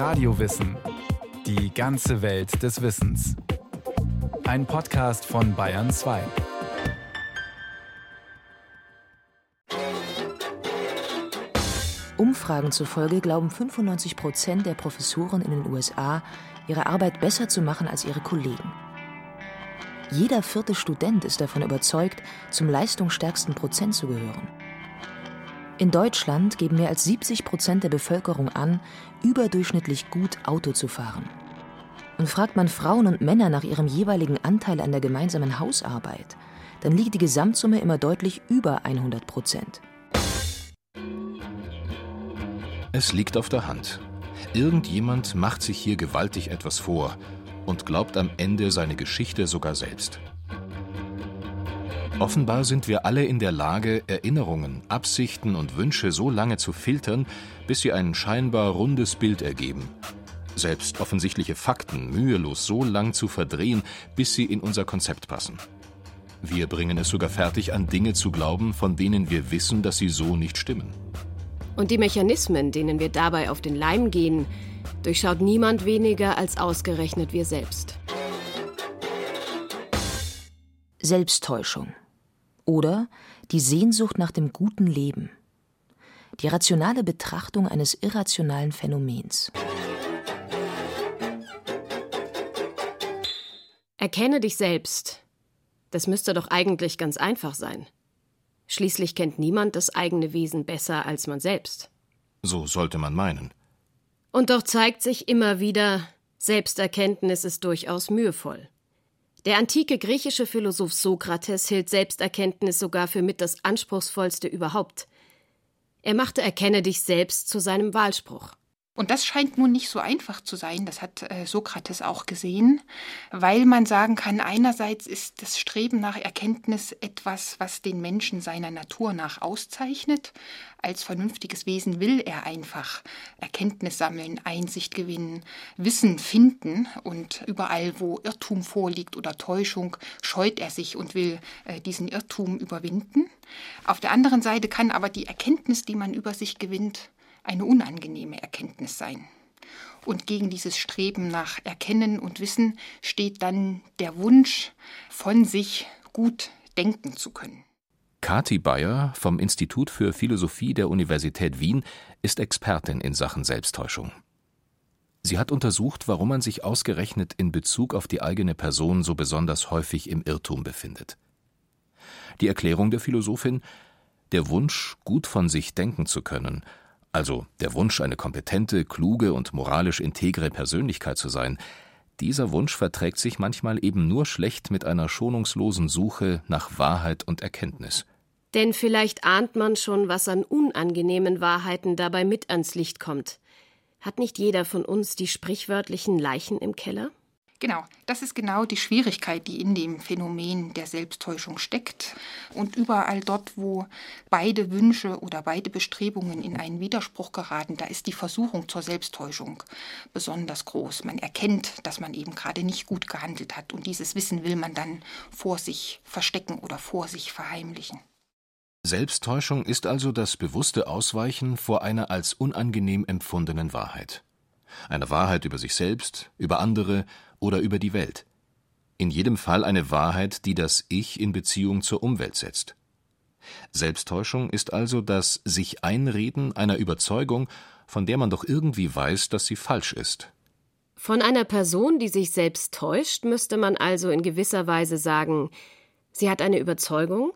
Radiowissen. Die ganze Welt des Wissens. Ein Podcast von Bayern 2. Umfragen zufolge glauben 95 Prozent der Professoren in den USA, ihre Arbeit besser zu machen als ihre Kollegen. Jeder vierte Student ist davon überzeugt, zum leistungsstärksten Prozent zu gehören. In Deutschland geben mehr als 70 Prozent der Bevölkerung an, überdurchschnittlich gut Auto zu fahren. Und fragt man Frauen und Männer nach ihrem jeweiligen Anteil an der gemeinsamen Hausarbeit, dann liegt die Gesamtsumme immer deutlich über 100 Prozent. Es liegt auf der Hand. Irgendjemand macht sich hier gewaltig etwas vor und glaubt am Ende seine Geschichte sogar selbst. Offenbar sind wir alle in der Lage, Erinnerungen, Absichten und Wünsche so lange zu filtern, bis sie ein scheinbar rundes Bild ergeben. Selbst offensichtliche Fakten mühelos so lang zu verdrehen, bis sie in unser Konzept passen. Wir bringen es sogar fertig, an Dinge zu glauben, von denen wir wissen, dass sie so nicht stimmen. Und die Mechanismen, denen wir dabei auf den Leim gehen, durchschaut niemand weniger als ausgerechnet wir selbst. Selbsttäuschung oder die Sehnsucht nach dem guten Leben. Die rationale Betrachtung eines irrationalen Phänomens. Erkenne dich selbst. Das müsste doch eigentlich ganz einfach sein. Schließlich kennt niemand das eigene Wesen besser als man selbst. So sollte man meinen. Und doch zeigt sich immer wieder, Selbsterkenntnis ist durchaus mühevoll. Der antike griechische Philosoph Sokrates hielt Selbsterkenntnis sogar für mit das anspruchsvollste überhaupt. Er machte Erkenne dich selbst zu seinem Wahlspruch. Und das scheint nun nicht so einfach zu sein, das hat äh, Sokrates auch gesehen, weil man sagen kann, einerseits ist das Streben nach Erkenntnis etwas, was den Menschen seiner Natur nach auszeichnet. Als vernünftiges Wesen will er einfach Erkenntnis sammeln, Einsicht gewinnen, Wissen finden und überall, wo Irrtum vorliegt oder Täuschung, scheut er sich und will äh, diesen Irrtum überwinden. Auf der anderen Seite kann aber die Erkenntnis, die man über sich gewinnt, eine unangenehme Erkenntnis sein. Und gegen dieses Streben nach Erkennen und Wissen steht dann der Wunsch, von sich gut denken zu können. Kati Bayer vom Institut für Philosophie der Universität Wien ist Expertin in Sachen Selbsttäuschung. Sie hat untersucht, warum man sich ausgerechnet in Bezug auf die eigene Person so besonders häufig im Irrtum befindet. Die Erklärung der Philosophin der Wunsch, gut von sich denken zu können also der Wunsch, eine kompetente, kluge und moralisch integre Persönlichkeit zu sein, dieser Wunsch verträgt sich manchmal eben nur schlecht mit einer schonungslosen Suche nach Wahrheit und Erkenntnis. Denn vielleicht ahnt man schon, was an unangenehmen Wahrheiten dabei mit ans Licht kommt. Hat nicht jeder von uns die sprichwörtlichen Leichen im Keller? Genau, das ist genau die Schwierigkeit, die in dem Phänomen der Selbsttäuschung steckt. Und überall dort, wo beide Wünsche oder beide Bestrebungen in einen Widerspruch geraten, da ist die Versuchung zur Selbsttäuschung besonders groß. Man erkennt, dass man eben gerade nicht gut gehandelt hat und dieses Wissen will man dann vor sich verstecken oder vor sich verheimlichen. Selbsttäuschung ist also das bewusste Ausweichen vor einer als unangenehm empfundenen Wahrheit. Eine Wahrheit über sich selbst, über andere oder über die Welt. In jedem Fall eine Wahrheit, die das Ich in Beziehung zur Umwelt setzt. Selbsttäuschung ist also das sich Einreden einer Überzeugung, von der man doch irgendwie weiß, dass sie falsch ist. Von einer Person, die sich selbst täuscht, müsste man also in gewisser Weise sagen, sie hat eine Überzeugung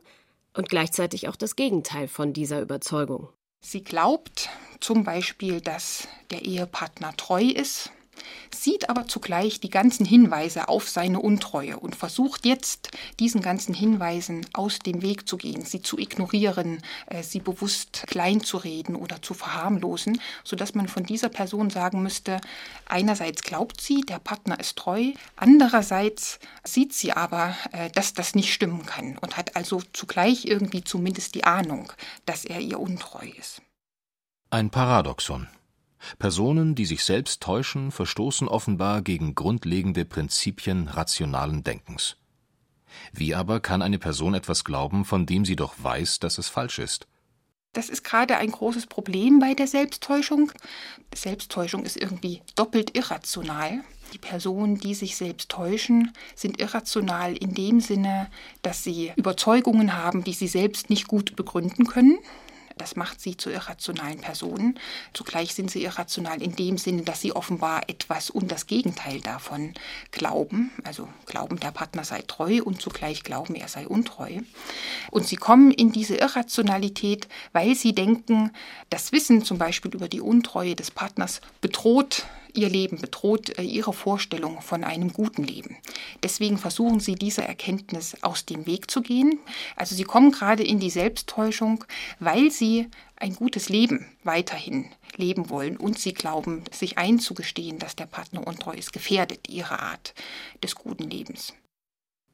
und gleichzeitig auch das Gegenteil von dieser Überzeugung. Sie glaubt zum Beispiel, dass der Ehepartner treu ist, sieht aber zugleich die ganzen Hinweise auf seine Untreue und versucht jetzt, diesen ganzen Hinweisen aus dem Weg zu gehen, sie zu ignorieren, äh, sie bewusst klein zu reden oder zu verharmlosen, sodass man von dieser Person sagen müsste, einerseits glaubt sie, der Partner ist treu, andererseits sieht sie aber, äh, dass das nicht stimmen kann und hat also zugleich irgendwie zumindest die Ahnung, dass er ihr untreu ist. Ein Paradoxon. Personen, die sich selbst täuschen, verstoßen offenbar gegen grundlegende Prinzipien rationalen Denkens. Wie aber kann eine Person etwas glauben, von dem sie doch weiß, dass es falsch ist? Das ist gerade ein großes Problem bei der Selbsttäuschung. Selbsttäuschung ist irgendwie doppelt irrational. Die Personen, die sich selbst täuschen, sind irrational in dem Sinne, dass sie Überzeugungen haben, die sie selbst nicht gut begründen können. Das macht sie zu irrationalen Personen. Zugleich sind sie irrational in dem Sinne, dass sie offenbar etwas und das Gegenteil davon glauben. Also glauben, der Partner sei treu und zugleich glauben, er sei untreu. Und sie kommen in diese Irrationalität, weil sie denken, das Wissen zum Beispiel über die Untreue des Partners bedroht ihr Leben, bedroht äh, ihre Vorstellung von einem guten Leben. Deswegen versuchen sie dieser Erkenntnis aus dem Weg zu gehen. Also sie kommen gerade in die Selbsttäuschung, weil sie ein gutes Leben weiterhin leben wollen und sie glauben, sich einzugestehen, dass der Partner untreu ist, gefährdet ihre Art des guten Lebens.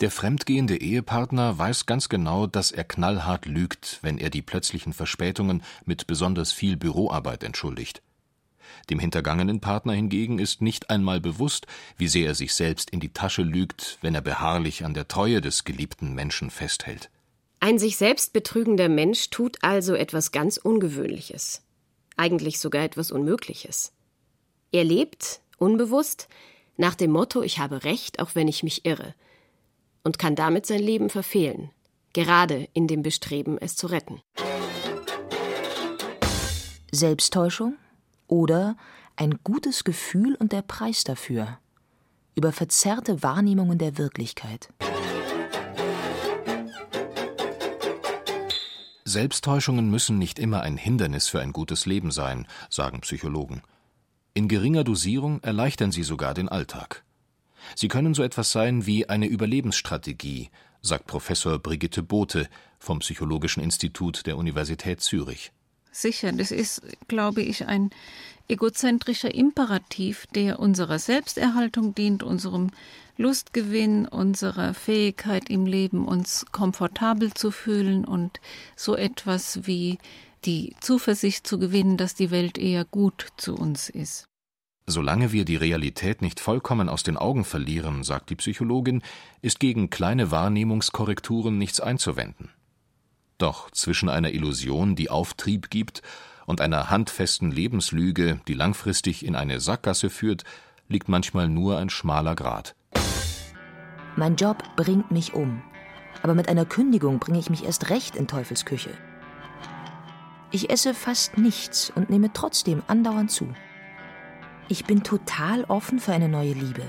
Der fremdgehende Ehepartner weiß ganz genau, dass er knallhart lügt, wenn er die plötzlichen Verspätungen mit besonders viel Büroarbeit entschuldigt. Dem hintergangenen Partner hingegen ist nicht einmal bewusst, wie sehr er sich selbst in die Tasche lügt, wenn er beharrlich an der Treue des geliebten Menschen festhält. Ein sich selbst betrügender Mensch tut also etwas ganz Ungewöhnliches, eigentlich sogar etwas Unmögliches. Er lebt, unbewusst, nach dem Motto Ich habe Recht, auch wenn ich mich irre, und kann damit sein Leben verfehlen, gerade in dem Bestreben, es zu retten. Selbsttäuschung? Oder ein gutes Gefühl und der Preis dafür über verzerrte Wahrnehmungen der Wirklichkeit. Selbsttäuschungen müssen nicht immer ein Hindernis für ein gutes Leben sein, sagen Psychologen. In geringer Dosierung erleichtern sie sogar den Alltag. Sie können so etwas sein wie eine Überlebensstrategie, sagt Professor Brigitte Bote vom Psychologischen Institut der Universität Zürich. Sicher, das ist, glaube ich, ein egozentrischer Imperativ, der unserer Selbsterhaltung dient, unserem Lustgewinn, unserer Fähigkeit im Leben, uns komfortabel zu fühlen und so etwas wie die Zuversicht zu gewinnen, dass die Welt eher gut zu uns ist. Solange wir die Realität nicht vollkommen aus den Augen verlieren, sagt die Psychologin, ist gegen kleine Wahrnehmungskorrekturen nichts einzuwenden. Doch zwischen einer Illusion, die Auftrieb gibt, und einer handfesten Lebenslüge, die langfristig in eine Sackgasse führt, liegt manchmal nur ein schmaler Grat. Mein Job bringt mich um, aber mit einer Kündigung bringe ich mich erst recht in Teufelsküche. Ich esse fast nichts und nehme trotzdem andauernd zu. Ich bin total offen für eine neue Liebe,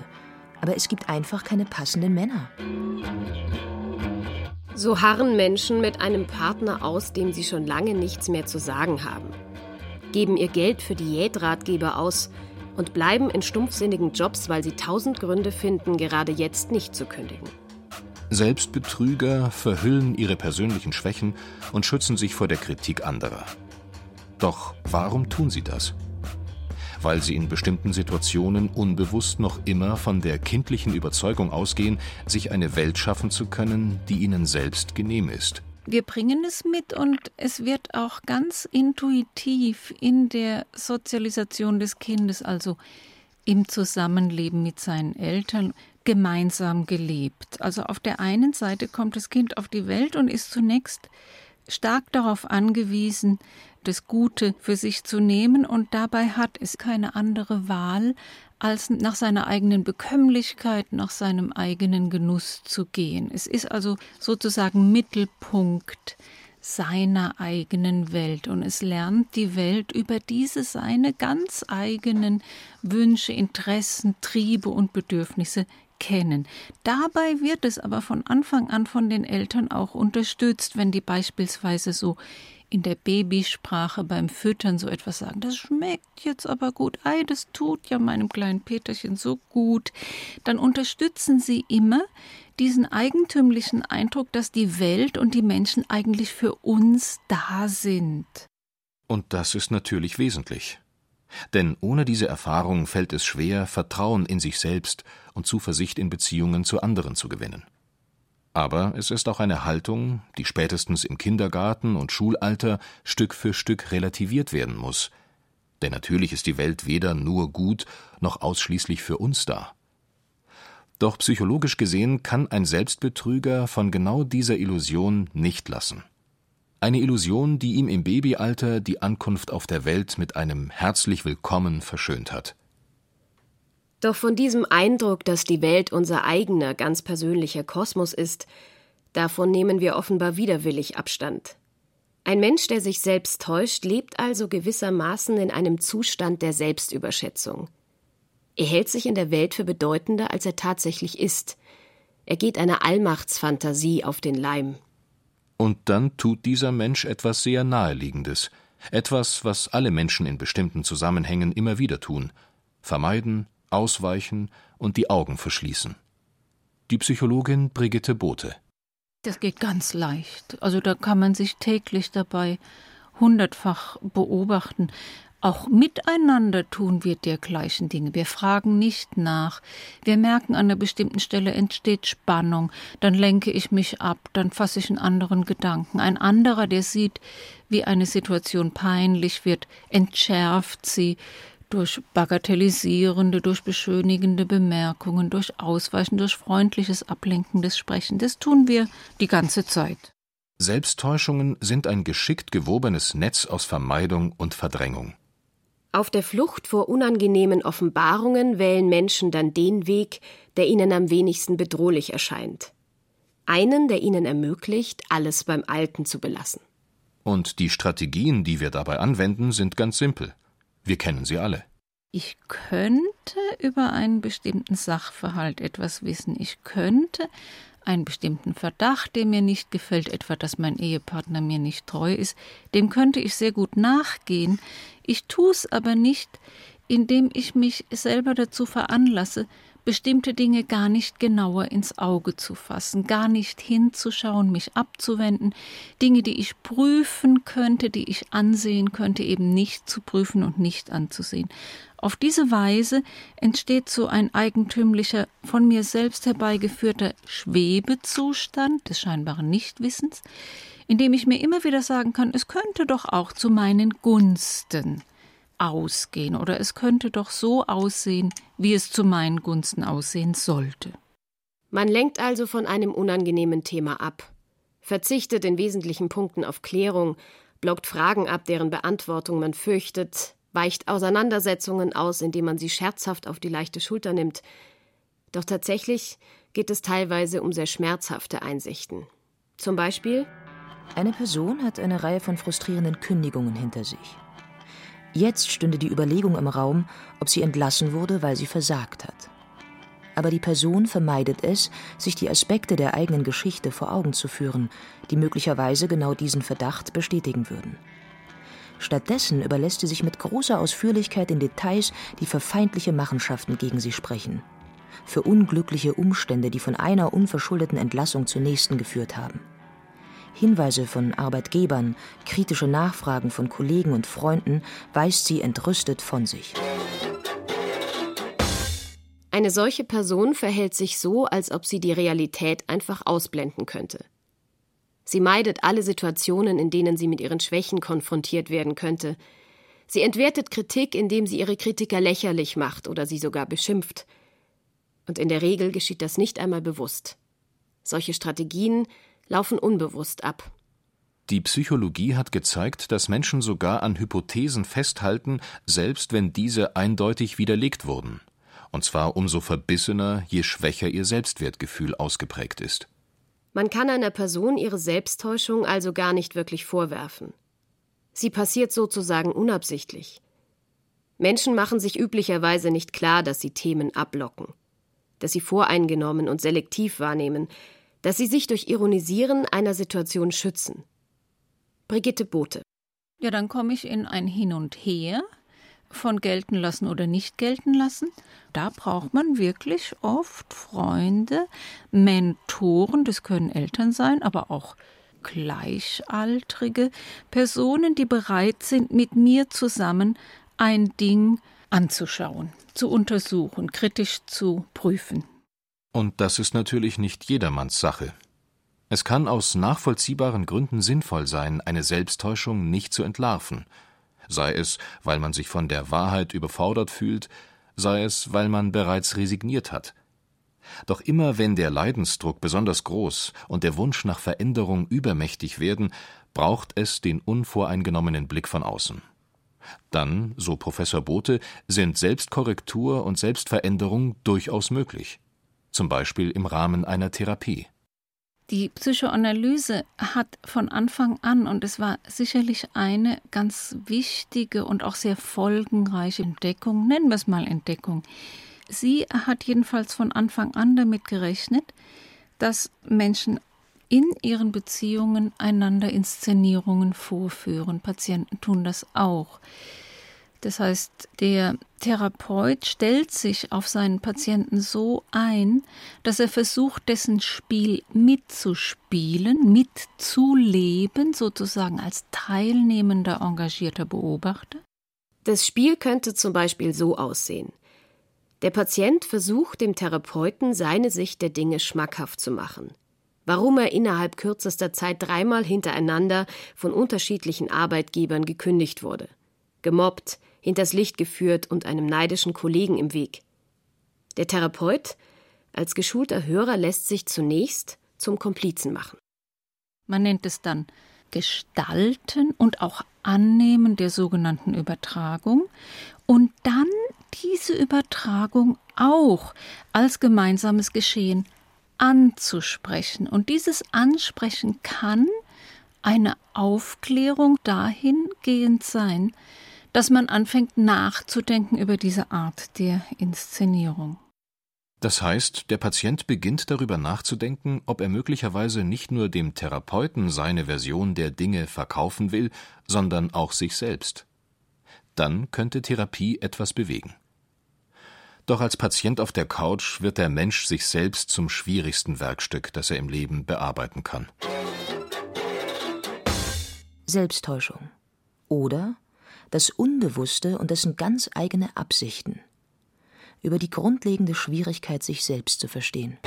aber es gibt einfach keine passenden Männer. So harren Menschen mit einem Partner aus, dem sie schon lange nichts mehr zu sagen haben, geben ihr Geld für Diätratgeber aus und bleiben in stumpfsinnigen Jobs, weil sie tausend Gründe finden, gerade jetzt nicht zu kündigen. Selbstbetrüger verhüllen ihre persönlichen Schwächen und schützen sich vor der Kritik anderer. Doch warum tun sie das? Weil sie in bestimmten Situationen unbewusst noch immer von der kindlichen Überzeugung ausgehen, sich eine Welt schaffen zu können, die ihnen selbst genehm ist. Wir bringen es mit und es wird auch ganz intuitiv in der Sozialisation des Kindes, also im Zusammenleben mit seinen Eltern, gemeinsam gelebt. Also auf der einen Seite kommt das Kind auf die Welt und ist zunächst stark darauf angewiesen, das Gute für sich zu nehmen und dabei hat es keine andere Wahl, als nach seiner eigenen Bekömmlichkeit, nach seinem eigenen Genuss zu gehen. Es ist also sozusagen Mittelpunkt seiner eigenen Welt und es lernt die Welt über diese seine ganz eigenen Wünsche, Interessen, Triebe und Bedürfnisse kennen. Dabei wird es aber von Anfang an von den Eltern auch unterstützt, wenn die beispielsweise so in der Babysprache beim Füttern so etwas sagen, das schmeckt jetzt aber gut, ei, das tut ja meinem kleinen Peterchen so gut, dann unterstützen sie immer diesen eigentümlichen Eindruck, dass die Welt und die Menschen eigentlich für uns da sind. Und das ist natürlich wesentlich. Denn ohne diese Erfahrung fällt es schwer, Vertrauen in sich selbst und Zuversicht in Beziehungen zu anderen zu gewinnen. Aber es ist auch eine Haltung, die spätestens im Kindergarten und Schulalter Stück für Stück relativiert werden muss. Denn natürlich ist die Welt weder nur gut noch ausschließlich für uns da. Doch psychologisch gesehen kann ein Selbstbetrüger von genau dieser Illusion nicht lassen. Eine Illusion, die ihm im Babyalter die Ankunft auf der Welt mit einem herzlich willkommen verschönt hat. Doch von diesem Eindruck, dass die Welt unser eigener, ganz persönlicher Kosmos ist, davon nehmen wir offenbar widerwillig Abstand. Ein Mensch, der sich selbst täuscht, lebt also gewissermaßen in einem Zustand der Selbstüberschätzung. Er hält sich in der Welt für bedeutender, als er tatsächlich ist. Er geht einer Allmachtsfantasie auf den Leim. Und dann tut dieser Mensch etwas sehr Naheliegendes, etwas, was alle Menschen in bestimmten Zusammenhängen immer wieder tun vermeiden, ausweichen und die Augen verschließen. Die Psychologin Brigitte Bote. Das geht ganz leicht. Also da kann man sich täglich dabei hundertfach beobachten. Auch miteinander tun wir dergleichen Dinge. Wir fragen nicht nach. Wir merken, an einer bestimmten Stelle entsteht Spannung. Dann lenke ich mich ab, dann fasse ich einen anderen Gedanken. Ein anderer, der sieht, wie eine Situation peinlich wird, entschärft sie, durch bagatellisierende, durch beschönigende Bemerkungen, durch Ausweichen, durch freundliches, ablenkendes Sprechen. Das tun wir die ganze Zeit. Selbsttäuschungen sind ein geschickt gewobenes Netz aus Vermeidung und Verdrängung. Auf der Flucht vor unangenehmen Offenbarungen wählen Menschen dann den Weg, der ihnen am wenigsten bedrohlich erscheint. Einen, der ihnen ermöglicht, alles beim Alten zu belassen. Und die Strategien, die wir dabei anwenden, sind ganz simpel. Wir kennen sie alle. Ich könnte über einen bestimmten Sachverhalt etwas wissen. Ich könnte einen bestimmten Verdacht, der mir nicht gefällt, etwa dass mein Ehepartner mir nicht treu ist, dem könnte ich sehr gut nachgehen. Ich tue es aber nicht, indem ich mich selber dazu veranlasse, bestimmte Dinge gar nicht genauer ins Auge zu fassen, gar nicht hinzuschauen, mich abzuwenden, Dinge, die ich prüfen könnte, die ich ansehen könnte, eben nicht zu prüfen und nicht anzusehen. Auf diese Weise entsteht so ein eigentümlicher, von mir selbst herbeigeführter Schwebezustand des scheinbaren Nichtwissens, in dem ich mir immer wieder sagen kann, es könnte doch auch zu meinen Gunsten ausgehen oder es könnte doch so aussehen, wie es zu meinen Gunsten aussehen sollte. Man lenkt also von einem unangenehmen Thema ab, verzichtet in wesentlichen Punkten auf Klärung, blockt Fragen ab, deren Beantwortung man fürchtet, weicht Auseinandersetzungen aus, indem man sie scherzhaft auf die leichte Schulter nimmt. Doch tatsächlich geht es teilweise um sehr schmerzhafte Einsichten. Zum Beispiel eine Person hat eine Reihe von frustrierenden Kündigungen hinter sich. Jetzt stünde die Überlegung im Raum, ob sie entlassen wurde, weil sie versagt hat. Aber die Person vermeidet es, sich die Aspekte der eigenen Geschichte vor Augen zu führen, die möglicherweise genau diesen Verdacht bestätigen würden. Stattdessen überlässt sie sich mit großer Ausführlichkeit in Details, die für feindliche Machenschaften gegen sie sprechen, für unglückliche Umstände, die von einer unverschuldeten Entlassung zur nächsten geführt haben. Hinweise von Arbeitgebern, kritische Nachfragen von Kollegen und Freunden weist sie entrüstet von sich. Eine solche Person verhält sich so, als ob sie die Realität einfach ausblenden könnte. Sie meidet alle Situationen, in denen sie mit ihren Schwächen konfrontiert werden könnte. Sie entwertet Kritik, indem sie ihre Kritiker lächerlich macht oder sie sogar beschimpft. Und in der Regel geschieht das nicht einmal bewusst. Solche Strategien laufen unbewusst ab. Die Psychologie hat gezeigt, dass Menschen sogar an Hypothesen festhalten, selbst wenn diese eindeutig widerlegt wurden. Und zwar umso verbissener, je schwächer ihr Selbstwertgefühl ausgeprägt ist. Man kann einer Person ihre Selbsttäuschung also gar nicht wirklich vorwerfen. Sie passiert sozusagen unabsichtlich. Menschen machen sich üblicherweise nicht klar, dass sie Themen ablocken, dass sie voreingenommen und selektiv wahrnehmen, dass sie sich durch Ironisieren einer Situation schützen. Brigitte Bote. Ja, dann komme ich in ein Hin und Her von gelten lassen oder nicht gelten lassen. Da braucht man wirklich oft Freunde, Mentoren, das können Eltern sein, aber auch gleichaltrige Personen, die bereit sind, mit mir zusammen ein Ding anzuschauen, zu untersuchen, kritisch zu prüfen. Und das ist natürlich nicht jedermanns Sache. Es kann aus nachvollziehbaren Gründen sinnvoll sein, eine Selbsttäuschung nicht zu entlarven, sei es, weil man sich von der Wahrheit überfordert fühlt, sei es, weil man bereits resigniert hat. Doch immer wenn der Leidensdruck besonders groß und der Wunsch nach Veränderung übermächtig werden, braucht es den unvoreingenommenen Blick von außen. Dann, so Professor Bote, sind Selbstkorrektur und Selbstveränderung durchaus möglich, zum Beispiel im Rahmen einer Therapie. Die Psychoanalyse hat von Anfang an, und es war sicherlich eine ganz wichtige und auch sehr folgenreiche Entdeckung, nennen wir es mal Entdeckung, sie hat jedenfalls von Anfang an damit gerechnet, dass Menschen in ihren Beziehungen einander Inszenierungen vorführen. Patienten tun das auch. Das heißt, der Therapeut stellt sich auf seinen Patienten so ein, dass er versucht, dessen Spiel mitzuspielen, mitzuleben, sozusagen als teilnehmender, engagierter Beobachter. Das Spiel könnte zum Beispiel so aussehen. Der Patient versucht dem Therapeuten seine Sicht der Dinge schmackhaft zu machen warum er innerhalb kürzester Zeit dreimal hintereinander von unterschiedlichen Arbeitgebern gekündigt wurde, gemobbt, hinters Licht geführt und einem neidischen Kollegen im Weg. Der Therapeut als geschulter Hörer lässt sich zunächst zum Komplizen machen. Man nennt es dann Gestalten und auch Annehmen der sogenannten Übertragung und dann diese Übertragung auch als gemeinsames Geschehen anzusprechen. Und dieses Ansprechen kann eine Aufklärung dahingehend sein, dass man anfängt nachzudenken über diese Art der Inszenierung. Das heißt, der Patient beginnt darüber nachzudenken, ob er möglicherweise nicht nur dem Therapeuten seine Version der Dinge verkaufen will, sondern auch sich selbst. Dann könnte Therapie etwas bewegen. Doch als Patient auf der Couch wird der Mensch sich selbst zum schwierigsten Werkstück, das er im Leben bearbeiten kann. Selbsttäuschung oder das Unbewusste und dessen ganz eigene Absichten. Über die grundlegende Schwierigkeit, sich selbst zu verstehen.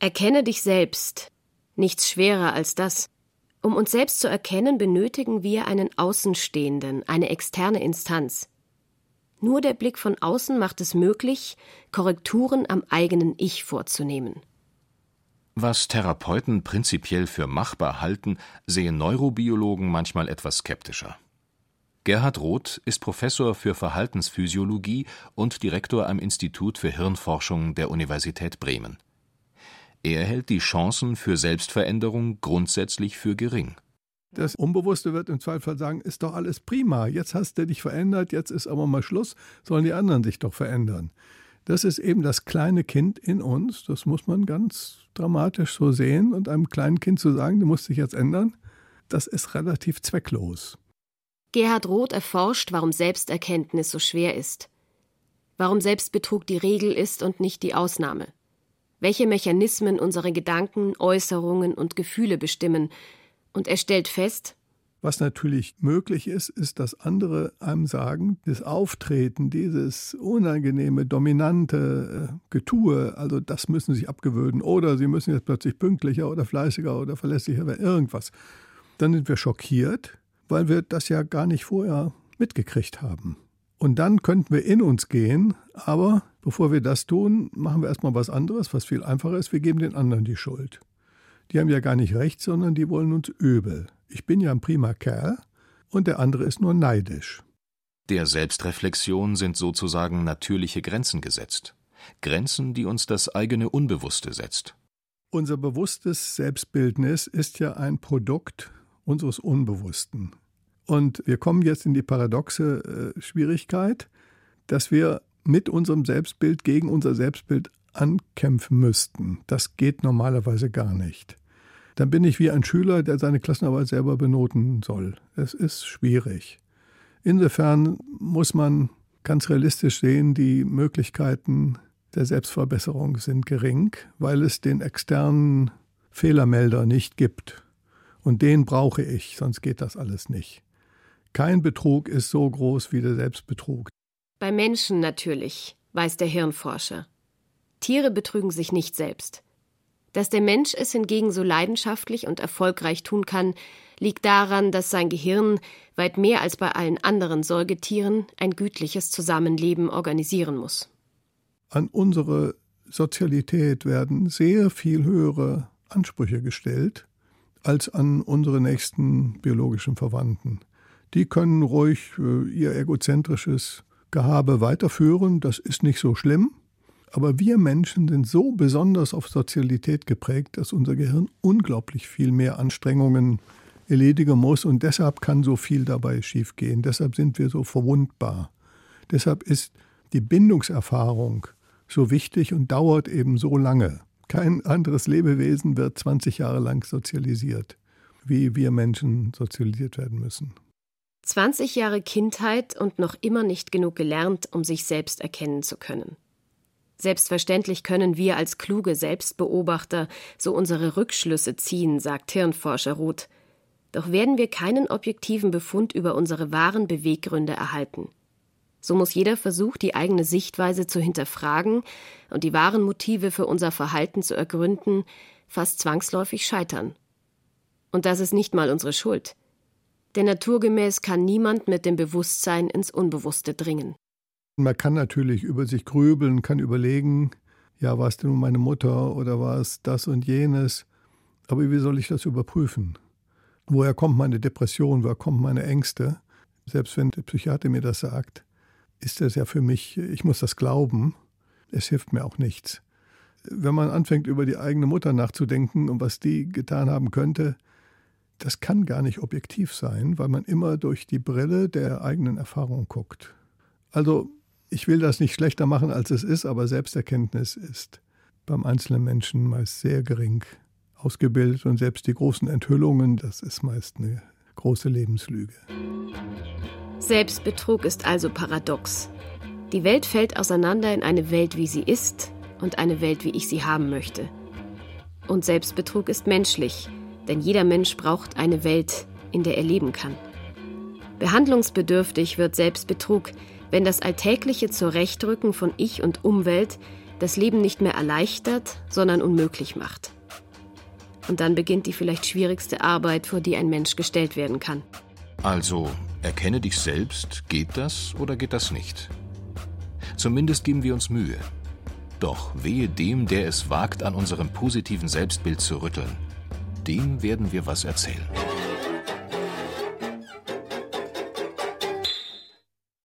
Erkenne dich selbst. Nichts schwerer als das. Um uns selbst zu erkennen, benötigen wir einen Außenstehenden, eine externe Instanz. Nur der Blick von außen macht es möglich, Korrekturen am eigenen Ich vorzunehmen. Was Therapeuten prinzipiell für machbar halten, sehen Neurobiologen manchmal etwas skeptischer. Gerhard Roth ist Professor für Verhaltensphysiologie und Direktor am Institut für Hirnforschung der Universität Bremen. Er hält die Chancen für Selbstveränderung grundsätzlich für gering. Das Unbewusste wird im Zweifel sagen, ist doch alles prima, jetzt hast du dich verändert, jetzt ist aber mal Schluss, sollen die anderen sich doch verändern. Das ist eben das kleine Kind in uns, das muss man ganz dramatisch so sehen und einem kleinen Kind zu sagen, du musst dich jetzt ändern, das ist relativ zwecklos. Gerhard Roth erforscht, warum Selbsterkenntnis so schwer ist. Warum Selbstbetrug die Regel ist und nicht die Ausnahme welche Mechanismen unsere Gedanken, Äußerungen und Gefühle bestimmen, und er stellt fest, was natürlich möglich ist, ist, dass andere einem sagen, das Auftreten, dieses unangenehme, dominante äh, Getue, also das müssen sie sich abgewöhnen oder sie müssen jetzt plötzlich pünktlicher oder fleißiger oder verlässlicher werden, irgendwas. Dann sind wir schockiert, weil wir das ja gar nicht vorher mitgekriegt haben. Und dann könnten wir in uns gehen, aber bevor wir das tun, machen wir erstmal was anderes, was viel einfacher ist. Wir geben den anderen die Schuld. Die haben ja gar nicht recht, sondern die wollen uns übel. Ich bin ja ein prima Kerl und der andere ist nur neidisch. Der Selbstreflexion sind sozusagen natürliche Grenzen gesetzt. Grenzen, die uns das eigene Unbewusste setzt. Unser bewusstes Selbstbildnis ist ja ein Produkt unseres Unbewussten. Und wir kommen jetzt in die paradoxe äh, Schwierigkeit, dass wir mit unserem Selbstbild gegen unser Selbstbild ankämpfen müssten. Das geht normalerweise gar nicht. Dann bin ich wie ein Schüler, der seine Klassenarbeit selber benoten soll. Es ist schwierig. Insofern muss man ganz realistisch sehen, die Möglichkeiten der Selbstverbesserung sind gering, weil es den externen Fehlermelder nicht gibt. Und den brauche ich, sonst geht das alles nicht. Kein Betrug ist so groß wie der Selbstbetrug. Bei Menschen natürlich, weiß der Hirnforscher. Tiere betrügen sich nicht selbst. Dass der Mensch es hingegen so leidenschaftlich und erfolgreich tun kann, liegt daran, dass sein Gehirn weit mehr als bei allen anderen Säugetieren ein gütliches Zusammenleben organisieren muss. An unsere Sozialität werden sehr viel höhere Ansprüche gestellt als an unsere nächsten biologischen Verwandten. Die können ruhig äh, ihr egozentrisches Gehabe weiterführen, das ist nicht so schlimm. Aber wir Menschen sind so besonders auf Sozialität geprägt, dass unser Gehirn unglaublich viel mehr Anstrengungen erledigen muss und deshalb kann so viel dabei schiefgehen. Deshalb sind wir so verwundbar. Deshalb ist die Bindungserfahrung so wichtig und dauert eben so lange. Kein anderes Lebewesen wird 20 Jahre lang sozialisiert, wie wir Menschen sozialisiert werden müssen. 20 Jahre Kindheit und noch immer nicht genug gelernt, um sich selbst erkennen zu können. Selbstverständlich können wir als kluge Selbstbeobachter so unsere Rückschlüsse ziehen, sagt Hirnforscher Ruth. Doch werden wir keinen objektiven Befund über unsere wahren Beweggründe erhalten. So muss jeder Versuch, die eigene Sichtweise zu hinterfragen und die wahren Motive für unser Verhalten zu ergründen, fast zwangsläufig scheitern. Und das ist nicht mal unsere Schuld. Denn naturgemäß kann niemand mit dem Bewusstsein ins Unbewusste dringen. Man kann natürlich über sich grübeln, kann überlegen, ja, war es denn nun meine Mutter oder war es das und jenes? Aber wie soll ich das überprüfen? Woher kommt meine Depression, woher kommen meine Ängste? Selbst wenn der Psychiater mir das sagt, ist das ja für mich, ich muss das glauben. Es hilft mir auch nichts. Wenn man anfängt, über die eigene Mutter nachzudenken und was die getan haben könnte, das kann gar nicht objektiv sein, weil man immer durch die Brille der eigenen Erfahrung guckt. Also ich will das nicht schlechter machen, als es ist, aber Selbsterkenntnis ist beim einzelnen Menschen meist sehr gering ausgebildet und selbst die großen Enthüllungen, das ist meist eine große Lebenslüge. Selbstbetrug ist also paradox. Die Welt fällt auseinander in eine Welt, wie sie ist, und eine Welt, wie ich sie haben möchte. Und Selbstbetrug ist menschlich, denn jeder Mensch braucht eine Welt, in der er leben kann. Behandlungsbedürftig wird Selbstbetrug, wenn das alltägliche Zurechtrücken von Ich und Umwelt das Leben nicht mehr erleichtert, sondern unmöglich macht. Und dann beginnt die vielleicht schwierigste Arbeit, vor die ein Mensch gestellt werden kann. Also, erkenne dich selbst, geht das oder geht das nicht? Zumindest geben wir uns Mühe. Doch wehe dem, der es wagt, an unserem positiven Selbstbild zu rütteln. Dem werden wir was erzählen.